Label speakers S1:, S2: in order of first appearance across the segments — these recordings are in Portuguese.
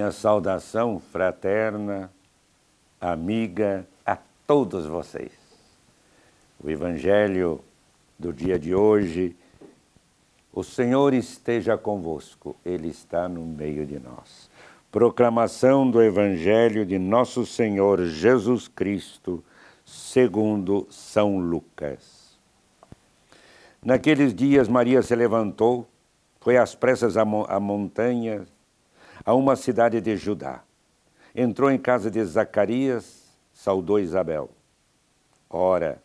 S1: minha saudação fraterna, amiga a todos vocês. O Evangelho do dia de hoje, o Senhor esteja convosco, Ele está no meio de nós. Proclamação do Evangelho de Nosso Senhor Jesus Cristo, segundo São Lucas. Naqueles dias, Maria se levantou, foi às pressas à, montanha a uma cidade de Judá. Entrou em casa de Zacarias, saudou Isabel. Ora,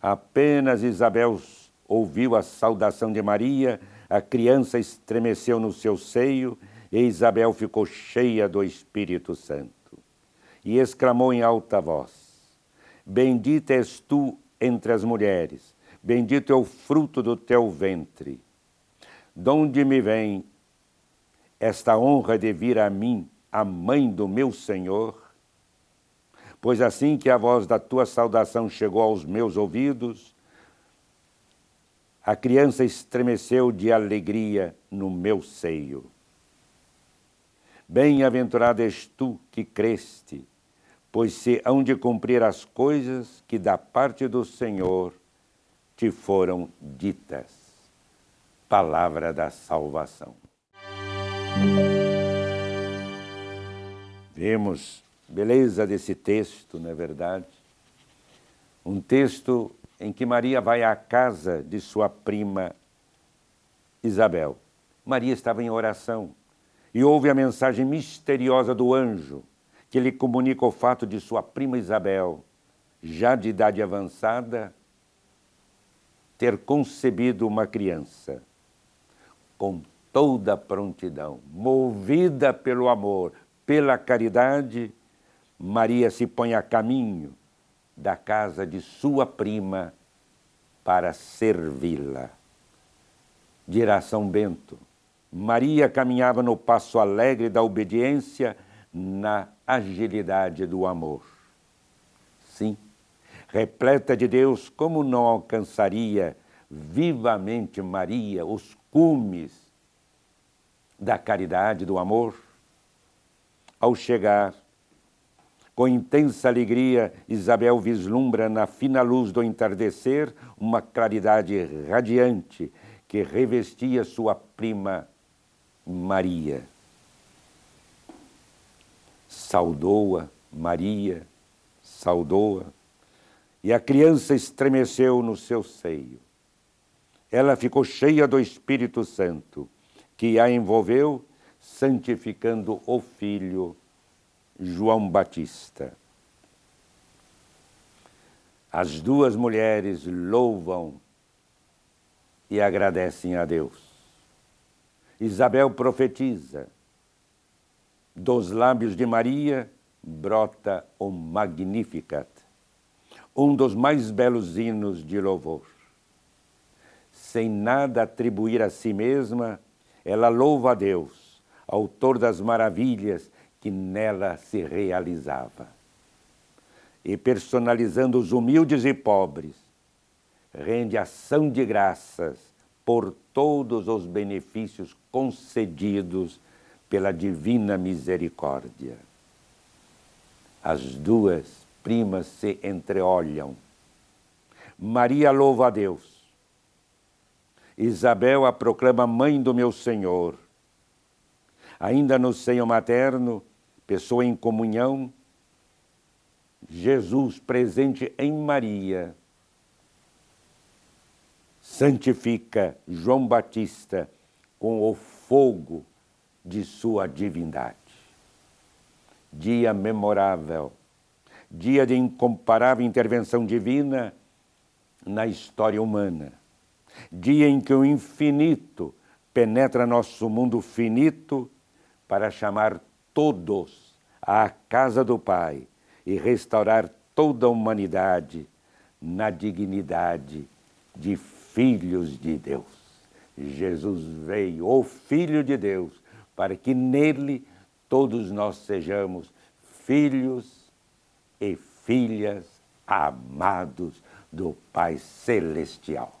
S1: apenas Isabel ouviu a saudação de Maria, a criança estremeceu no seu seio e Isabel ficou cheia do Espírito Santo. E exclamou em alta voz: Bendita és tu entre as mulheres, bendito é o fruto do teu ventre. Donde me vem esta honra de vir a mim, a mãe do meu Senhor? Pois assim que a voz da tua saudação chegou aos meus ouvidos, a criança estremeceu de alegria no meu seio. Bem-aventurado és tu que creste, pois se hão de cumprir as coisas que da parte do Senhor te foram ditas. Palavra da salvação. Vemos beleza desse texto, não é verdade? Um texto em que Maria vai à casa de sua prima Isabel. Maria estava em oração e ouve a mensagem misteriosa do anjo que lhe comunica o fato de sua prima Isabel, já de idade avançada, ter concebido uma criança. Com toda prontidão, movida pelo amor, pela caridade, Maria se põe a caminho da casa de sua prima para servi-la. Dirá São Bento, Maria caminhava no passo alegre da obediência, na agilidade do amor. Sim, repleta de Deus, como não alcançaria vivamente Maria os cumes da caridade, do amor? Ao chegar, com intensa alegria, Isabel vislumbra na fina luz do entardecer uma claridade radiante que revestia sua prima Maria. Saudou-a, Maria, saudou-a, e a criança estremeceu no seu seio. Ela ficou cheia do Espírito Santo, que a envolveu, santificando o Filho João Batista. As duas mulheres louvam e agradecem a Deus. Isabel profetiza. Dos lábios de Maria brota o Magnificat, um dos mais belos hinos de louvor. Sem nada atribuir a si mesma, ela louva a Deus, autor das maravilhas que nela se realizava. E personalizando os humildes e pobres, rende ação de graças por todos os benefícios concedidos pela divina misericórdia. As duas primas se entreolham. Maria louva a Deus. Isabel a proclama mãe do meu Senhor. Ainda no seio materno, pessoa em comunhão, Jesus presente em Maria, santifica João Batista com o fogo de sua divindade. Dia memorável, dia de incomparável intervenção divina na história humana, dia em que o infinito penetra nosso mundo finito para chamar todos à casa do Pai e restaurar toda a humanidade na dignidade de filhos de Deus. Jesus veio, o Filho de Deus, para que nele todos nós sejamos filhos e filhas amados do Pai Celestial.